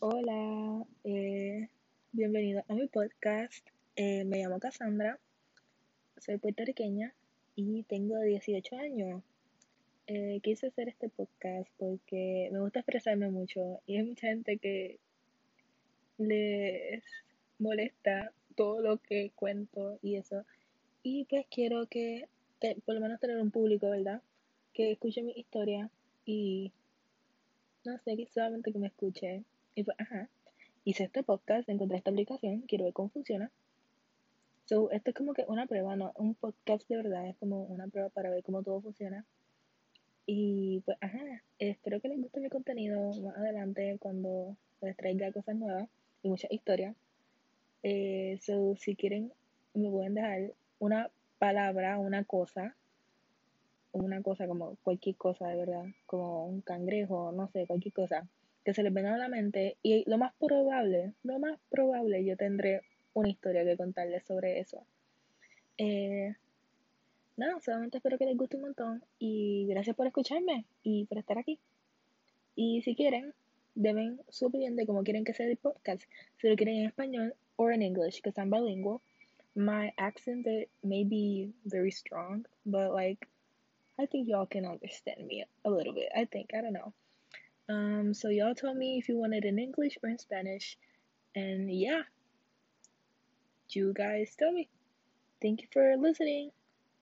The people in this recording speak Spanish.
Hola, eh, bienvenido a mi podcast. Eh, me llamo Cassandra, soy puertorriqueña y tengo 18 años. Eh, quise hacer este podcast porque me gusta expresarme mucho y hay mucha gente que les molesta todo lo que cuento y eso. Y pues quiero que, por lo menos tener un público, ¿verdad? Que escuche mi historia y no sé, solamente que me escuche. Y pues, ajá, hice este podcast, encontré esta aplicación, quiero ver cómo funciona. So, esto es como que una prueba, no, un podcast de verdad, es como una prueba para ver cómo todo funciona. Y pues, ajá, espero que les guste mi contenido más adelante cuando les traiga cosas nuevas y muchas historias. Eh, so, si quieren, me pueden dejar una palabra, una cosa, una cosa como cualquier cosa de verdad, como un cangrejo, no sé, cualquier cosa que se les venga a la mente y lo más probable, lo más probable yo tendré una historia que contarles sobre eso. Eh, no, solamente espero que les guste un montón y gracias por escucharme y por estar aquí. Y si quieren, deben su opinión de cómo quieren que sea el podcast. Si lo quieren en español o en English, because I'm bilingual. My accent may be very strong, but like I think y'all can understand me a little bit. I think I don't know. Um, so y'all told me if you wanted in English or in Spanish. And yeah, you guys tell me. Thank you for listening.